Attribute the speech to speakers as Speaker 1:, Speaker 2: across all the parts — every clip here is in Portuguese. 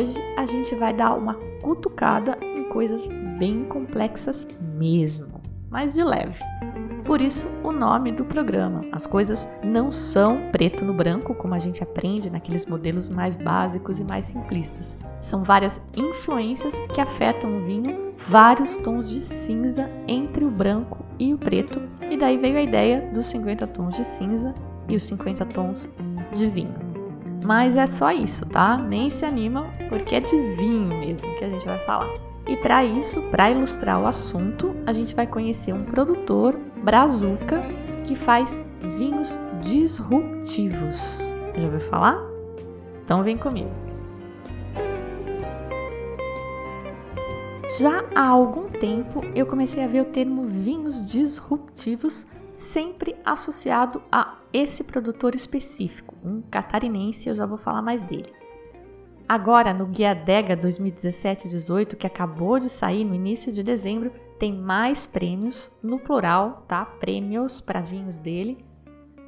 Speaker 1: Hoje a gente vai dar uma cutucada em coisas bem complexas mesmo, mas de leve. Por isso, o nome do programa. As coisas não são preto no branco, como a gente aprende naqueles modelos mais básicos e mais simplistas. São várias influências que afetam o vinho, vários tons de cinza entre o branco e o preto, e daí veio a ideia dos 50 tons de cinza e os 50 tons de vinho. Mas é só isso, tá? Nem se animam, porque é de vinho mesmo que a gente vai falar. E para isso, para ilustrar o assunto, a gente vai conhecer um produtor brazuca que faz vinhos disruptivos. Já ouviu falar? Então vem comigo. Já há algum tempo eu comecei a ver o termo vinhos disruptivos sempre associado a esse produtor específico, um catarinense, eu já vou falar mais dele. Agora, no Guia Dega 2017-18, que acabou de sair no início de dezembro, tem mais prêmios, no plural, tá? Prêmios para vinhos dele.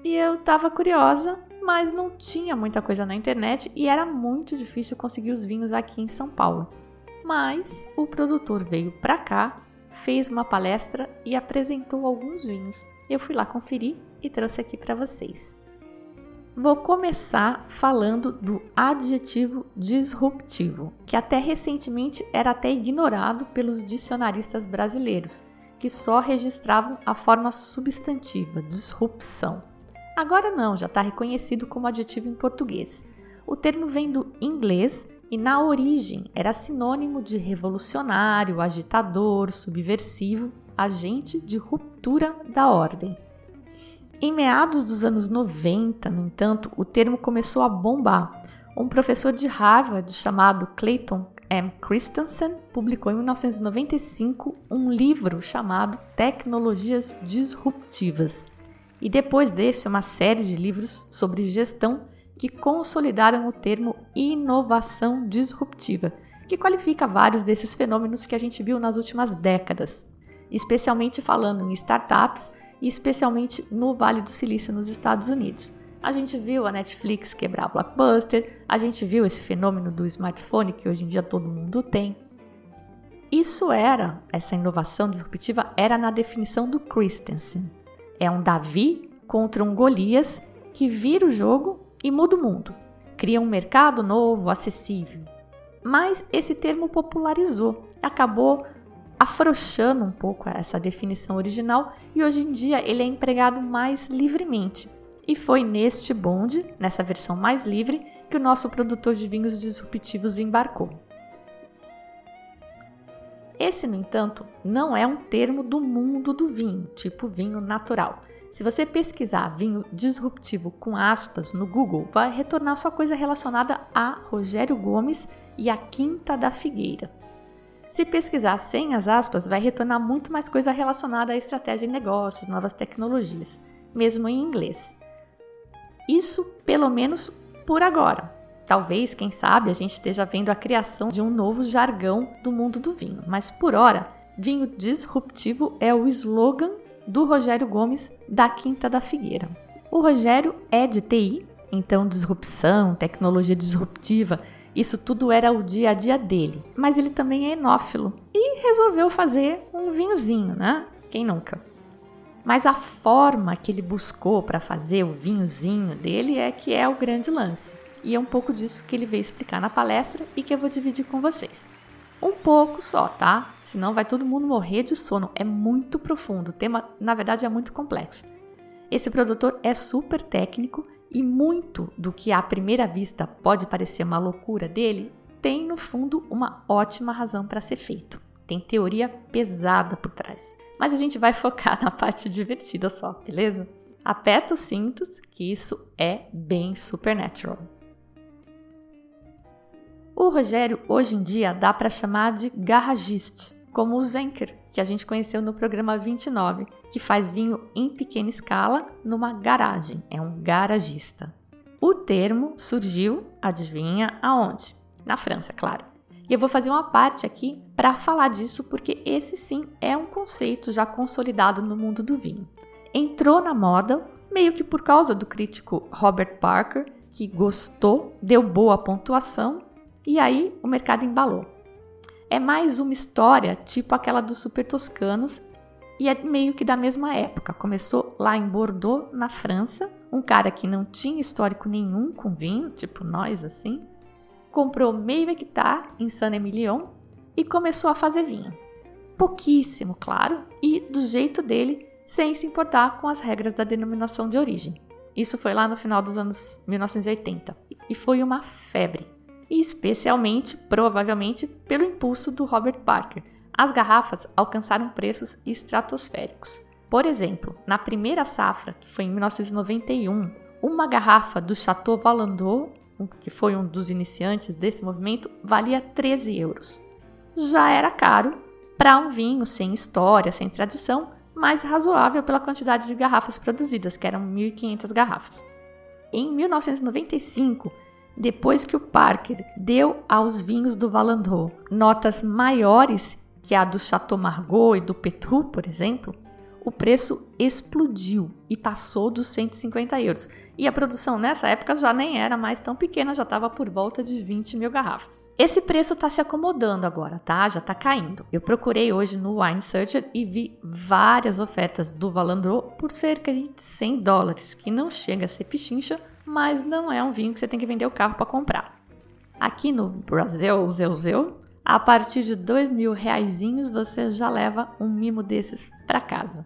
Speaker 1: E eu tava curiosa, mas não tinha muita coisa na internet e era muito difícil conseguir os vinhos aqui em São Paulo. Mas o produtor veio para cá, fez uma palestra e apresentou alguns vinhos. Eu fui lá conferir e trouxe aqui para vocês. Vou começar falando do adjetivo disruptivo, que até recentemente era até ignorado pelos dicionaristas brasileiros, que só registravam a forma substantiva, disrupção. Agora não, já está reconhecido como adjetivo em português. O termo vem do inglês e na origem era sinônimo de revolucionário, agitador, subversivo, agente de ruptura da ordem. Em meados dos anos 90, no entanto, o termo começou a bombar. Um professor de Harvard chamado Clayton M. Christensen publicou em 1995 um livro chamado Tecnologias Disruptivas. E depois desse, uma série de livros sobre gestão que consolidaram o termo inovação disruptiva, que qualifica vários desses fenômenos que a gente viu nas últimas décadas, especialmente falando em startups e especialmente no Vale do Silício, nos Estados Unidos. A gente viu a Netflix quebrar a Blockbuster, a gente viu esse fenômeno do smartphone que hoje em dia todo mundo tem. Isso era, essa inovação disruptiva era na definição do Christensen. É um Davi contra um Golias que vira o jogo e muda o mundo. Cria um mercado novo, acessível. Mas esse termo popularizou, acabou afrouxando um pouco essa definição original e hoje em dia ele é empregado mais livremente. E foi neste bonde, nessa versão mais livre, que o nosso produtor de vinhos disruptivos embarcou. Esse, no entanto, não é um termo do mundo do vinho, tipo vinho natural. Se você pesquisar vinho disruptivo com aspas no Google, vai retornar só coisa relacionada a Rogério Gomes e a Quinta da Figueira. Se pesquisar sem as aspas, vai retornar muito mais coisa relacionada à estratégia de negócios, novas tecnologias, mesmo em inglês. Isso, pelo menos por agora. Talvez, quem sabe, a gente esteja vendo a criação de um novo jargão do mundo do vinho, mas por hora, vinho disruptivo é o slogan do Rogério Gomes da Quinta da Figueira. O Rogério é de TI, então disrupção, tecnologia disruptiva isso tudo era o dia a dia dele. Mas ele também é enófilo e resolveu fazer um vinhozinho, né? Quem nunca? Mas a forma que ele buscou para fazer o vinhozinho dele é que é o grande lance. E é um pouco disso que ele veio explicar na palestra e que eu vou dividir com vocês. Um pouco só, tá? Senão vai todo mundo morrer de sono. É muito profundo. O tema, na verdade, é muito complexo. Esse produtor é super técnico e muito do que à primeira vista pode parecer uma loucura dele tem no fundo uma ótima razão para ser feito. Tem teoria pesada por trás. Mas a gente vai focar na parte divertida só, beleza? Aperta os cintos, que isso é bem supernatural. O Rogério, hoje em dia, dá para chamar de garagiste, como o Zenker, que a gente conheceu no programa 29, que faz vinho em pequena escala numa garagem, é um garagista. O termo surgiu, adivinha aonde? Na França, claro. E eu vou fazer uma parte aqui para falar disso, porque esse sim é um conceito já consolidado no mundo do vinho. Entrou na moda meio que por causa do crítico Robert Parker, que gostou, deu boa pontuação e aí o mercado embalou. É mais uma história tipo aquela dos super toscanos e é meio que da mesma época. Começou lá em Bordeaux, na França. Um cara que não tinha histórico nenhum com vinho, tipo nós assim, comprou meio hectare em Saint-Emilion e começou a fazer vinho. Pouquíssimo, claro, e do jeito dele, sem se importar com as regras da denominação de origem. Isso foi lá no final dos anos 1980 e foi uma febre especialmente, provavelmente, pelo impulso do Robert Parker. As garrafas alcançaram preços estratosféricos. Por exemplo, na primeira safra, que foi em 1991, uma garrafa do Chateau Valandau, que foi um dos iniciantes desse movimento, valia 13 euros. Já era caro para um vinho sem história, sem tradição, mas razoável pela quantidade de garrafas produzidas, que eram 1.500 garrafas. Em 1995, depois que o Parker deu aos vinhos do Valandau notas maiores que a do Chateau Margaux e do Petrus, por exemplo, o preço explodiu e passou dos 150 euros. E a produção nessa época já nem era mais tão pequena, já estava por volta de 20 mil garrafas. Esse preço está se acomodando agora, tá? Já está caindo. Eu procurei hoje no Wine Searcher e vi várias ofertas do Valandro por cerca de 100 dólares, que não chega a ser pichincha, mas não é um vinho que você tem que vender o carro para comprar. Aqui no Brasil, Zeu Zeu, a partir de dois mil reaisinhos você já leva um mimo desses para casa.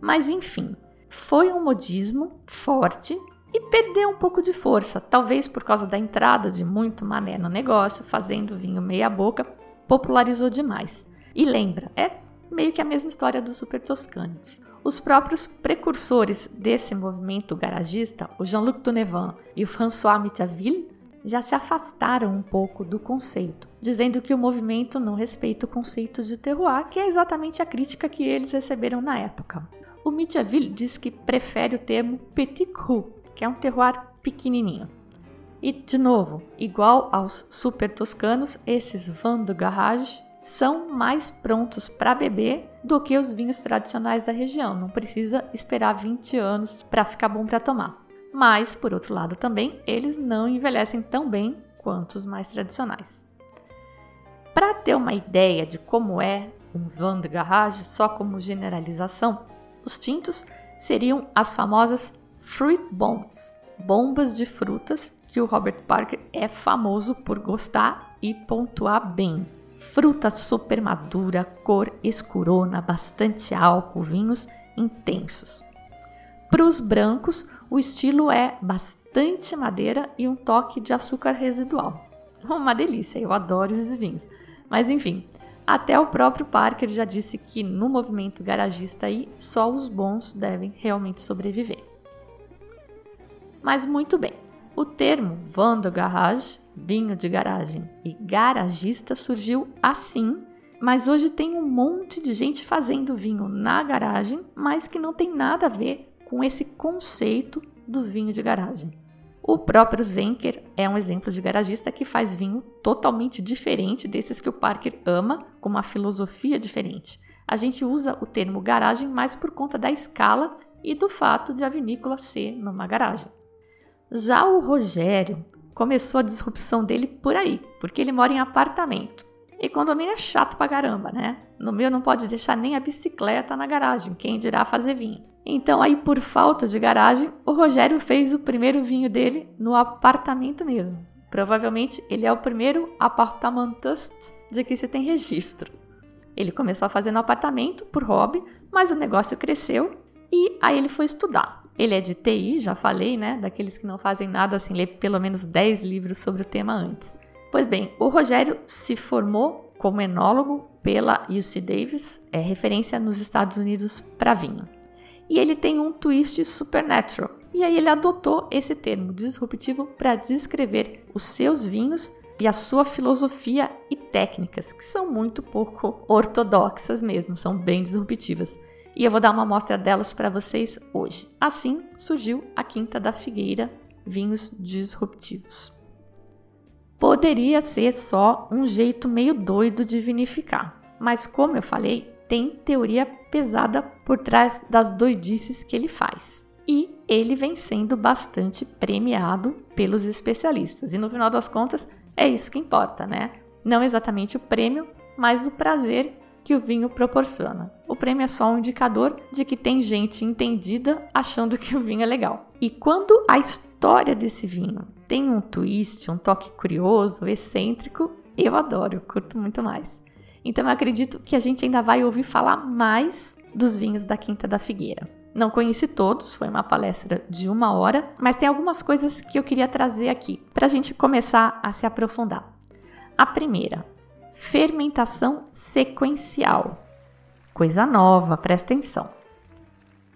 Speaker 1: Mas enfim, foi um modismo forte e perdeu um pouco de força, talvez por causa da entrada de muito mané no negócio, fazendo vinho meia boca, popularizou demais. E lembra, é meio que a mesma história dos super toscanos. Os próprios precursores desse movimento garagista, o Jean-Luc Tonevan e o François Mitaville, já se afastaram um pouco do conceito, dizendo que o movimento não respeita o conceito de terroir, que é exatamente a crítica que eles receberam na época. O Mitaville diz que prefere o termo petit cru, que é um terroir pequenininho. E, de novo, igual aos super toscanos, esses vins de garage são mais prontos para beber do que os vinhos tradicionais da região. Não precisa esperar 20 anos para ficar bom para tomar. Mas, por outro lado, também eles não envelhecem tão bem quanto os mais tradicionais. Para ter uma ideia de como é um vin de garage, só como generalização, os tintos seriam as famosas fruit bombs, bombas de frutas que o Robert Parker é famoso por gostar e pontuar bem fruta super madura, cor escurona, bastante álcool, vinhos intensos. Para os brancos, o estilo é bastante madeira e um toque de açúcar residual. Uma delícia, eu adoro esses vinhos. Mas enfim, até o próprio Parker já disse que no movimento garagista aí só os bons devem realmente sobreviver. Mas muito bem, o termo vin de garage vinho de garagem e garagista surgiu assim, mas hoje tem um monte de gente fazendo vinho na garagem, mas que não tem nada a ver com esse conceito do vinho de garagem. O próprio Zenker é um exemplo de garagista que faz vinho totalmente diferente desses que o Parker ama, com uma filosofia diferente. A gente usa o termo garagem mais por conta da escala e do fato de a vinícola ser numa garagem. Já o Rogério começou a disrupção dele por aí, porque ele mora em apartamento. E condomínio é chato pra caramba, né? No meu não pode deixar nem a bicicleta na garagem, quem dirá fazer vinho. Então, aí, por falta de garagem, o Rogério fez o primeiro vinho dele no apartamento mesmo. Provavelmente ele é o primeiro apartamentist de que se tem registro. Ele começou a fazer no apartamento por hobby, mas o negócio cresceu e aí ele foi estudar. Ele é de TI, já falei, né? Daqueles que não fazem nada sem ler pelo menos 10 livros sobre o tema antes. Pois bem, o Rogério se formou como enólogo pela UC Davis, é referência nos Estados Unidos para vinho. E ele tem um twist supernatural. E aí ele adotou esse termo disruptivo para descrever os seus vinhos e a sua filosofia e técnicas, que são muito pouco ortodoxas mesmo, são bem disruptivas. E eu vou dar uma amostra delas para vocês hoje. Assim surgiu a Quinta da Figueira, vinhos disruptivos. Poderia ser só um jeito meio doido de vinificar, mas como eu falei, tem teoria pesada por trás das doidices que ele faz. E ele vem sendo bastante premiado pelos especialistas. E no final das contas, é isso que importa, né? Não exatamente o prêmio, mas o prazer que o vinho proporciona. Prêmio é só um indicador de que tem gente entendida achando que o vinho é legal. E quando a história desse vinho tem um twist, um toque curioso, excêntrico, eu adoro, curto muito mais. Então eu acredito que a gente ainda vai ouvir falar mais dos vinhos da Quinta da Figueira. Não conheci todos, foi uma palestra de uma hora, mas tem algumas coisas que eu queria trazer aqui para a gente começar a se aprofundar. A primeira, fermentação sequencial. Coisa nova, presta atenção.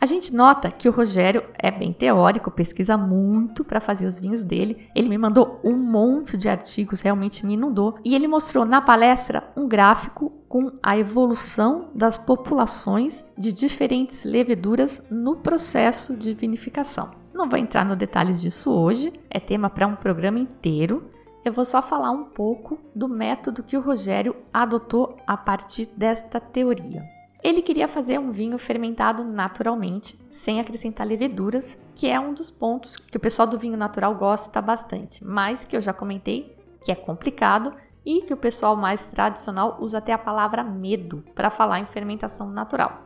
Speaker 1: A gente nota que o Rogério é bem teórico, pesquisa muito para fazer os vinhos dele. Ele me mandou um monte de artigos, realmente me inundou. E ele mostrou na palestra um gráfico com a evolução das populações de diferentes leveduras no processo de vinificação. Não vou entrar no detalhes disso hoje, é tema para um programa inteiro. Eu vou só falar um pouco do método que o Rogério adotou a partir desta teoria. Ele queria fazer um vinho fermentado naturalmente, sem acrescentar leveduras, que é um dos pontos que o pessoal do vinho natural gosta bastante, mas que eu já comentei que é complicado e que o pessoal mais tradicional usa até a palavra medo para falar em fermentação natural.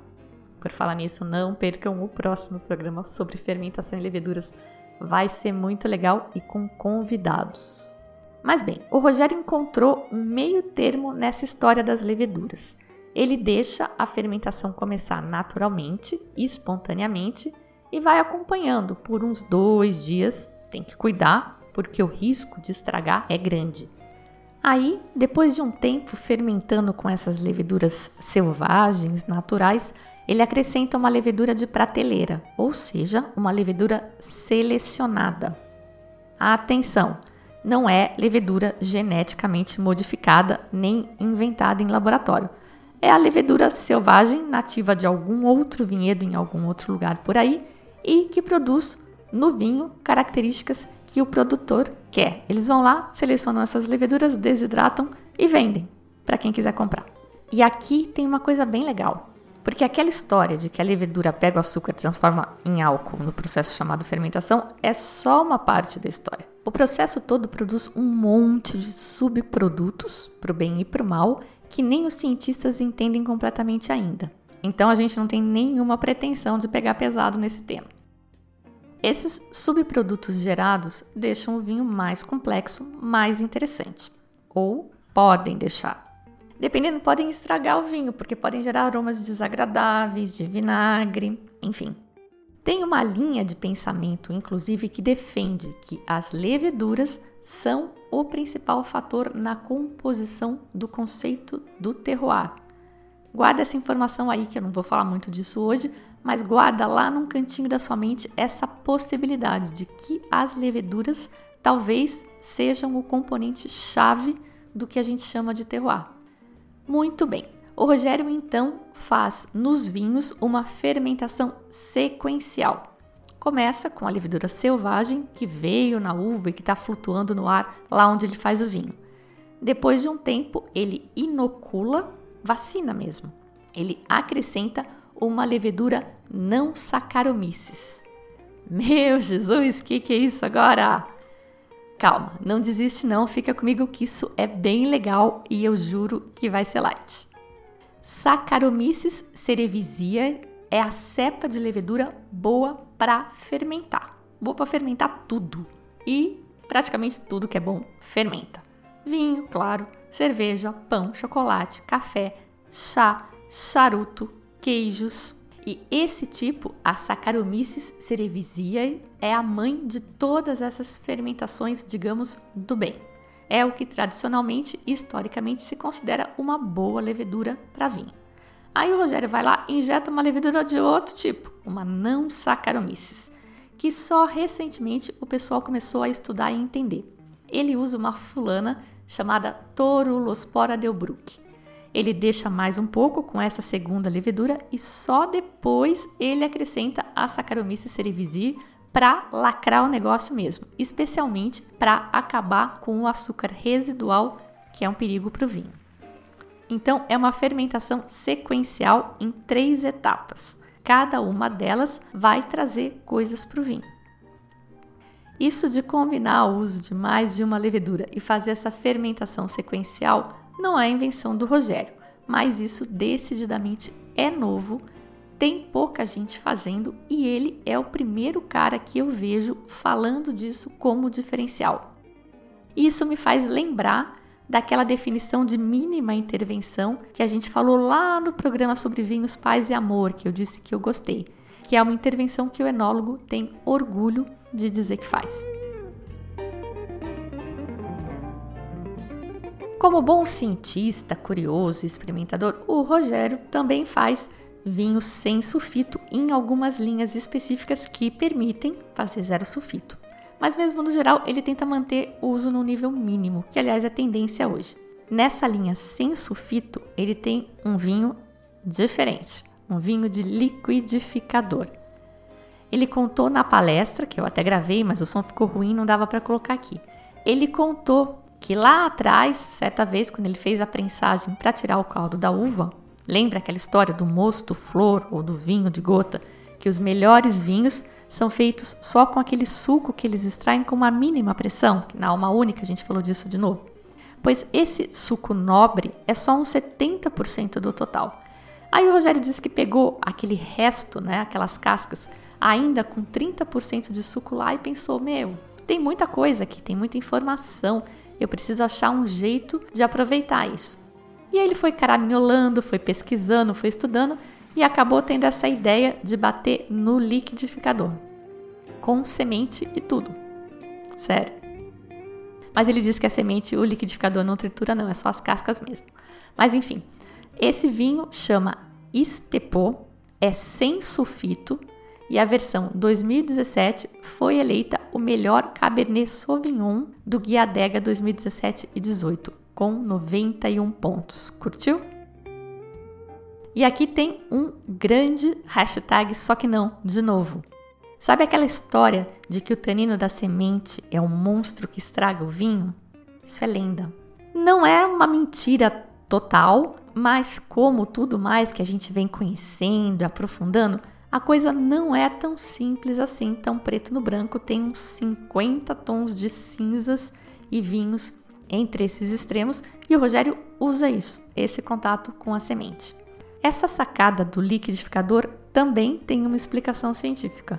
Speaker 1: Por falar nisso, não percam o próximo programa sobre fermentação e leveduras. Vai ser muito legal e com convidados. Mas bem, o Rogério encontrou um meio termo nessa história das leveduras ele deixa a fermentação começar naturalmente, espontaneamente e vai acompanhando por uns dois dias. Tem que cuidar, porque o risco de estragar é grande. Aí, depois de um tempo fermentando com essas leveduras selvagens, naturais, ele acrescenta uma levedura de prateleira, ou seja, uma levedura selecionada. Atenção! Não é levedura geneticamente modificada nem inventada em laboratório é a levedura selvagem nativa de algum outro vinhedo em algum outro lugar por aí e que produz no vinho características que o produtor quer. Eles vão lá, selecionam essas leveduras, desidratam e vendem para quem quiser comprar. E aqui tem uma coisa bem legal, porque aquela história de que a levedura pega o açúcar e transforma em álcool no processo chamado fermentação é só uma parte da história. O processo todo produz um monte de subprodutos para o bem e para o mal que nem os cientistas entendem completamente ainda. Então a gente não tem nenhuma pretensão de pegar pesado nesse tema. Esses subprodutos gerados deixam o vinho mais complexo, mais interessante. Ou podem deixar. Dependendo, podem estragar o vinho, porque podem gerar aromas desagradáveis, de vinagre, enfim. Tem uma linha de pensamento, inclusive, que defende que as leveduras são o principal fator na composição do conceito do terroir. Guarda essa informação aí, que eu não vou falar muito disso hoje, mas guarda lá num cantinho da sua mente essa possibilidade de que as leveduras talvez sejam o componente chave do que a gente chama de terroir. Muito bem. O Rogério então faz nos vinhos uma fermentação sequencial. Começa com a levedura selvagem que veio na uva e que está flutuando no ar lá onde ele faz o vinho. Depois de um tempo, ele inocula, vacina mesmo. Ele acrescenta uma levedura não Saccharomyces. Meu Jesus, que que é isso agora? Calma, não desiste não, fica comigo que isso é bem legal e eu juro que vai ser light. Saccharomyces cerevisiae é a cepa de levedura boa para fermentar. Boa para fermentar tudo. E praticamente tudo que é bom fermenta. Vinho, claro, cerveja, pão, chocolate, café, chá, charuto, queijos. E esse tipo, a Saccharomyces cerevisiae, é a mãe de todas essas fermentações, digamos, do bem. É o que tradicionalmente e historicamente se considera uma boa levedura para vinho. Aí o Rogério vai lá e injeta uma levedura de outro tipo, uma não Saccharomyces, que só recentemente o pessoal começou a estudar e entender. ele usa uma fulana chamada Torulospora delbruck. Ele deixa mais um pouco com essa segunda levedura e só depois ele acrescenta a Saccharomyces cerevisiae para lacrar o negócio mesmo, especialmente para acabar com o açúcar residual, que é um perigo para o vinho. Então, é uma fermentação sequencial em três etapas. Cada uma delas vai trazer coisas para o vinho. Isso de combinar o uso de mais de uma levedura e fazer essa fermentação sequencial não é invenção do Rogério, mas isso decididamente é novo, tem pouca gente fazendo e ele é o primeiro cara que eu vejo falando disso como diferencial. Isso me faz lembrar daquela definição de mínima intervenção que a gente falou lá no programa sobre vinhos, paz e amor, que eu disse que eu gostei, que é uma intervenção que o enólogo tem orgulho de dizer que faz. Como bom cientista, curioso e experimentador, o Rogério também faz vinho sem sulfito em algumas linhas específicas que permitem fazer zero sulfito. Mas mesmo no geral, ele tenta manter o uso no nível mínimo, que aliás é tendência hoje. Nessa linha sem sulfito, ele tem um vinho diferente, um vinho de liquidificador. Ele contou na palestra, que eu até gravei, mas o som ficou ruim, não dava para colocar aqui. Ele contou que lá atrás, certa vez, quando ele fez a prensagem para tirar o caldo da uva, lembra aquela história do mosto flor ou do vinho de gota, que os melhores vinhos são feitos só com aquele suco que eles extraem com uma mínima pressão, que na alma única a gente falou disso de novo. Pois esse suco nobre é só uns 70% do total. Aí o Rogério disse que pegou aquele resto, né, aquelas cascas, ainda com 30% de suco lá e pensou: meu, tem muita coisa aqui, tem muita informação, eu preciso achar um jeito de aproveitar isso. E aí ele foi caraminholando, foi pesquisando, foi estudando e acabou tendo essa ideia de bater no liquidificador, com semente e tudo. Sério. Mas ele diz que a semente, o liquidificador não tritura, não, é só as cascas mesmo. Mas enfim, esse vinho chama Estepô, é sem sulfito e a versão 2017 foi eleita o melhor Cabernet Sauvignon do Guia Adega 2017 e 18, com 91 pontos. Curtiu? E aqui tem um grande hashtag, só que não, de novo. Sabe aquela história de que o tanino da semente é um monstro que estraga o vinho? Isso é lenda. Não é uma mentira total, mas como tudo mais que a gente vem conhecendo, aprofundando, a coisa não é tão simples assim, tão preto no branco, tem uns 50 tons de cinzas e vinhos entre esses extremos, e o Rogério usa isso, esse contato com a semente. Essa sacada do liquidificador também tem uma explicação científica.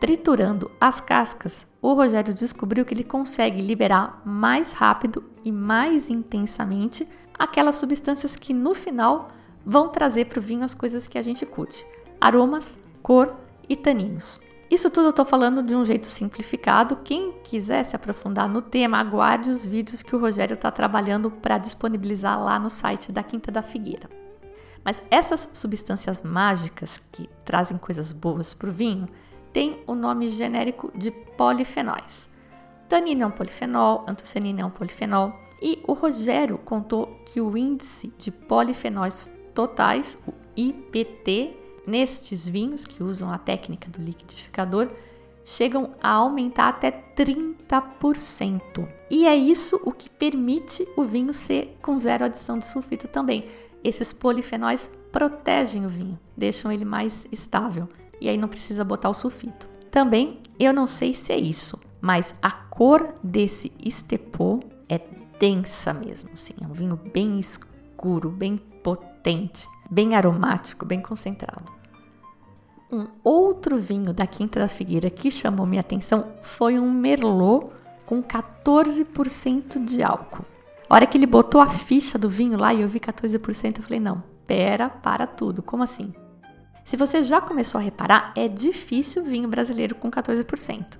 Speaker 1: Triturando as cascas, o Rogério descobriu que ele consegue liberar mais rápido e mais intensamente aquelas substâncias que no final vão trazer para o vinho as coisas que a gente curte: aromas, cor e taninos. Isso tudo eu estou falando de um jeito simplificado. Quem quiser se aprofundar no tema, aguarde os vídeos que o Rogério está trabalhando para disponibilizar lá no site da Quinta da Figueira. Mas essas substâncias mágicas que trazem coisas boas para o vinho têm o nome genérico de polifenóis. Tanino é um polifenol, antocianina é um polifenol, e o Rogério contou que o índice de polifenóis totais, o IPT, nestes vinhos que usam a técnica do liquidificador, chegam a aumentar até 30%. E é isso o que permite o vinho ser com zero adição de sulfito também. Esses polifenóis protegem o vinho, deixam ele mais estável e aí não precisa botar o sulfito. Também, eu não sei se é isso, mas a cor desse estepô é densa mesmo, assim, é um vinho bem escuro, bem potente, bem aromático, bem concentrado. Um outro vinho da Quinta da Figueira que chamou minha atenção foi um Merlot com 14% de álcool. A hora que ele botou a ficha do vinho lá e eu vi 14%, eu falei: não, pera, para tudo. Como assim? Se você já começou a reparar, é difícil vinho brasileiro com 14%.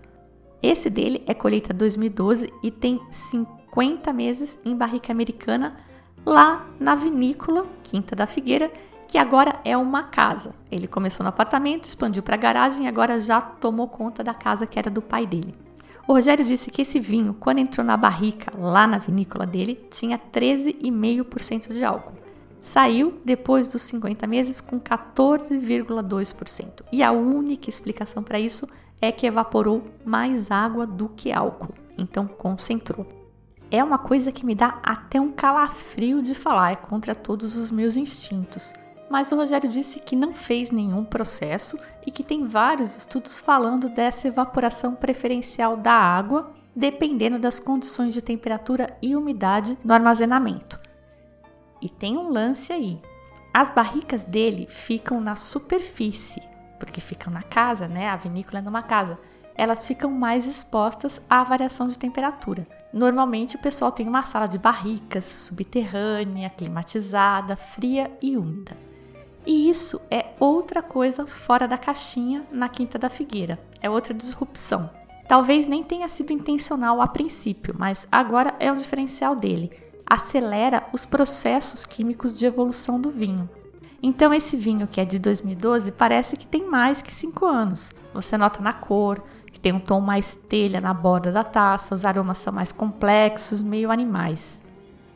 Speaker 1: Esse dele é colheita 2012 e tem 50 meses em barrica americana lá na vinícola Quinta da Figueira, que agora é uma casa. Ele começou no apartamento, expandiu para a garagem e agora já tomou conta da casa que era do pai dele. O Rogério disse que esse vinho, quando entrou na barrica, lá na vinícola dele, tinha 13,5% de álcool. Saiu depois dos 50 meses com 14,2%. E a única explicação para isso é que evaporou mais água do que álcool, então concentrou. É uma coisa que me dá até um calafrio de falar, é contra todos os meus instintos mas o Rogério disse que não fez nenhum processo e que tem vários estudos falando dessa evaporação preferencial da água, dependendo das condições de temperatura e umidade no armazenamento. E tem um lance aí. As barricas dele ficam na superfície, porque ficam na casa, né? A vinícola é numa casa. Elas ficam mais expostas à variação de temperatura. Normalmente o pessoal tem uma sala de barricas subterrânea, climatizada, fria e úmida. E isso é outra coisa fora da caixinha na Quinta da Figueira, é outra disrupção. Talvez nem tenha sido intencional a princípio, mas agora é o diferencial dele. Acelera os processos químicos de evolução do vinho. Então, esse vinho que é de 2012 parece que tem mais que 5 anos. Você nota na cor, que tem um tom mais telha na borda da taça, os aromas são mais complexos, meio animais.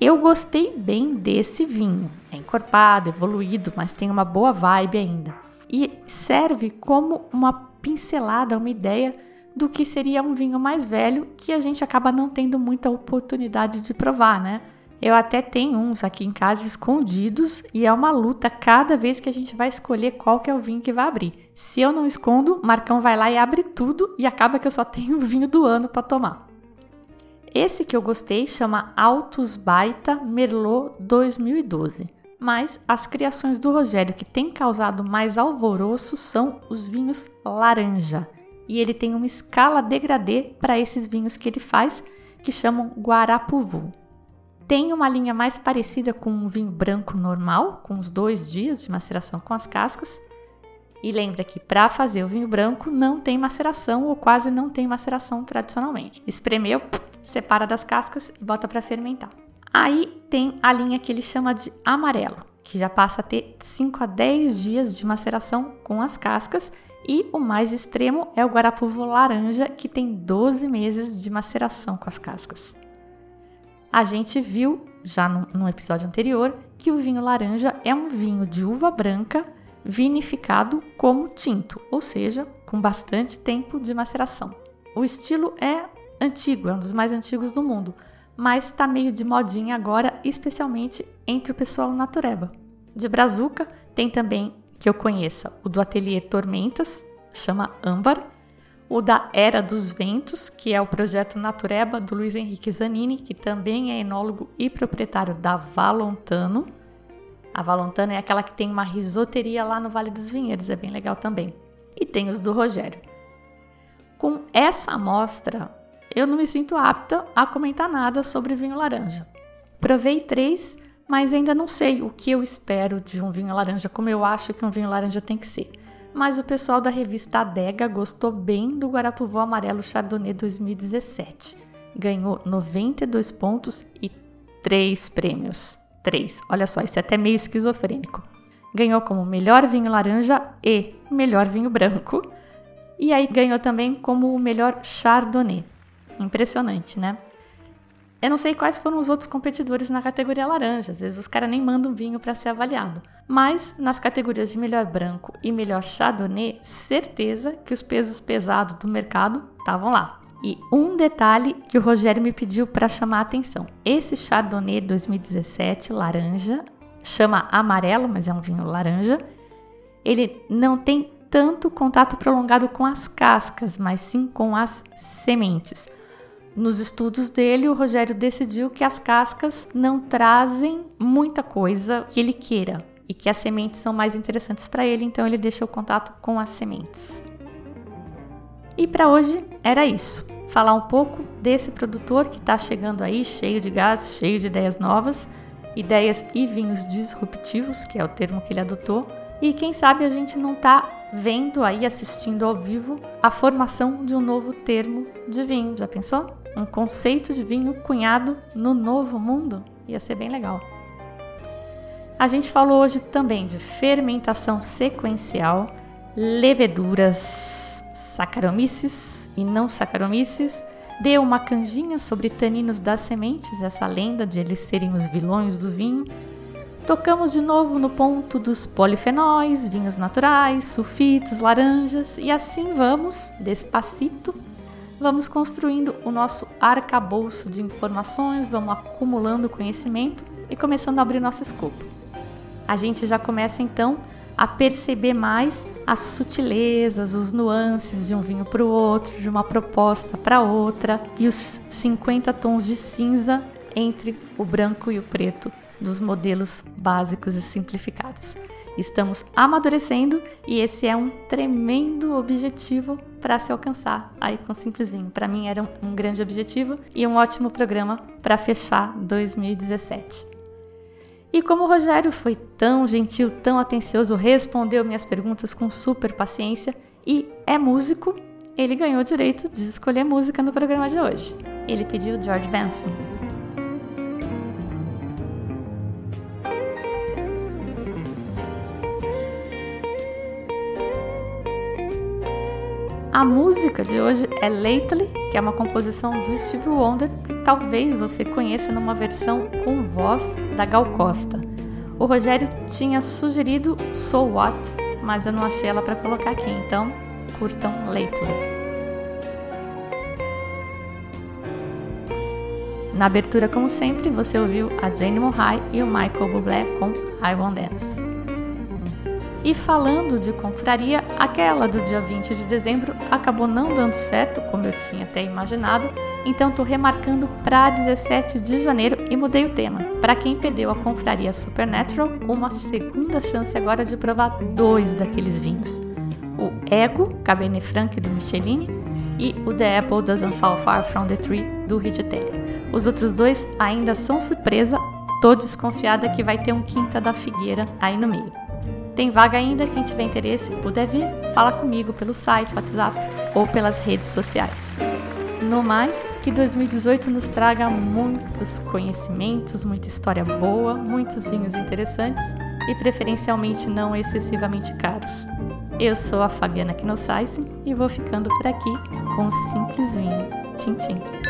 Speaker 1: Eu gostei bem desse vinho. É encorpado, evoluído, mas tem uma boa vibe ainda. E serve como uma pincelada, uma ideia do que seria um vinho mais velho que a gente acaba não tendo muita oportunidade de provar, né? Eu até tenho uns aqui em casa escondidos e é uma luta cada vez que a gente vai escolher qual que é o vinho que vai abrir. Se eu não escondo, Marcão vai lá e abre tudo e acaba que eu só tenho o vinho do ano para tomar. Esse que eu gostei chama Altos Baita Merlot 2012. Mas as criações do Rogério que tem causado mais alvoroço são os vinhos laranja. E ele tem uma escala degradê para esses vinhos que ele faz, que chamam Guarapuvu. Tem uma linha mais parecida com um vinho branco normal, com os dois dias de maceração com as cascas. E lembra que para fazer o vinho branco não tem maceração ou quase não tem maceração tradicionalmente. Espremeu, separa das cascas e bota para fermentar. Aí tem a linha que ele chama de amarelo, que já passa a ter 5 a 10 dias de maceração com as cascas, e o mais extremo é o guarapuvo laranja, que tem 12 meses de maceração com as cascas. A gente viu já no, no episódio anterior que o vinho laranja é um vinho de uva branca vinificado como tinto, ou seja, com bastante tempo de maceração. O estilo é antigo, é um dos mais antigos do mundo, mas está meio de modinha agora, especialmente entre o pessoal natureba. De Brazuca tem também, que eu conheça, o do Ateliê Tormentas, chama Âmbar, o da Era dos Ventos, que é o projeto Natureba do Luiz Henrique Zanini, que também é enólogo e proprietário da Valontano. A Valontano é aquela que tem uma risoteria lá no Vale dos Vinhedos, é bem legal também. E tem os do Rogério. Com essa amostra, eu não me sinto apta a comentar nada sobre vinho laranja. Provei três, mas ainda não sei o que eu espero de um vinho laranja, como eu acho que um vinho laranja tem que ser. Mas o pessoal da revista Adega gostou bem do Guarapuvó Amarelo Chardonnay 2017. Ganhou 92 pontos e 3 prêmios. 3. Olha só, isso é até meio esquizofrênico. Ganhou como melhor vinho laranja e melhor vinho branco. E aí ganhou também como o melhor Chardonnay. Impressionante, né? Eu não sei quais foram os outros competidores na categoria laranja, às vezes os caras nem mandam vinho para ser avaliado. Mas nas categorias de melhor branco e melhor chardonnay, certeza que os pesos pesados do mercado estavam lá. E um detalhe que o Rogério me pediu para chamar a atenção: esse chardonnay 2017 laranja, chama amarelo, mas é um vinho laranja, ele não tem tanto contato prolongado com as cascas, mas sim com as sementes. Nos estudos dele, o Rogério decidiu que as cascas não trazem muita coisa que ele queira e que as sementes são mais interessantes para ele, então ele deixa o contato com as sementes. E para hoje era isso. Falar um pouco desse produtor que está chegando aí, cheio de gás, cheio de ideias novas, ideias e vinhos disruptivos, que é o termo que ele adotou. E quem sabe a gente não está vendo aí, assistindo ao vivo, a formação de um novo termo de vinho. Já pensou? Um conceito de vinho cunhado no novo mundo? Ia ser bem legal. A gente falou hoje também de fermentação sequencial, leveduras, saccharomyces e não saccharomyces, Dê uma canjinha sobre taninos das sementes, essa lenda de eles serem os vilões do vinho. Tocamos de novo no ponto dos polifenóis, vinhos naturais, sulfitos, laranjas e assim vamos, despacito, vamos construindo o nosso arcabouço de informações, vamos acumulando conhecimento e começando a abrir nosso escopo. A gente já começa então a perceber mais as sutilezas, os nuances de um vinho para o outro, de uma proposta para outra e os 50 tons de cinza entre o branco e o preto dos modelos básicos e simplificados. Estamos amadurecendo e esse é um tremendo objetivo para se alcançar aí com Simples Vinho. Para mim era um, um grande objetivo e um ótimo programa para fechar 2017. E como o Rogério foi tão gentil, tão atencioso, respondeu minhas perguntas com super paciência e é músico, ele ganhou o direito de escolher música no programa de hoje. Ele pediu George Benson. A música de hoje é Lately, que é uma composição do Steve Wonder, que talvez você conheça numa versão com voz da Gal Costa. O Rogério tinha sugerido So What, mas eu não achei ela para colocar aqui, então curtam Lately. Na abertura, como sempre, você ouviu a Jane Murray e o Michael Bublé com I Won't Dance. E falando de confraria, aquela do dia 20 de dezembro acabou não dando certo, como eu tinha até imaginado, então estou remarcando para 17 de janeiro e mudei o tema. Para quem perdeu a confraria Supernatural, uma segunda chance agora de provar dois daqueles vinhos. O Ego, Cabernet Franc do Michelin, e o The Apple Doesn't Fall Far From The Tree do Rizzitelli. Os outros dois ainda são surpresa, tô desconfiada que vai ter um Quinta da Figueira aí no meio. Tem vaga ainda, quem tiver interesse puder vir, fala comigo pelo site, WhatsApp ou pelas redes sociais. No mais, que 2018 nos traga muitos conhecimentos, muita história boa, muitos vinhos interessantes e preferencialmente não excessivamente caros. Eu sou a Fabiana Knossaisen e vou ficando por aqui com um simples vinho. Tchim, tchim.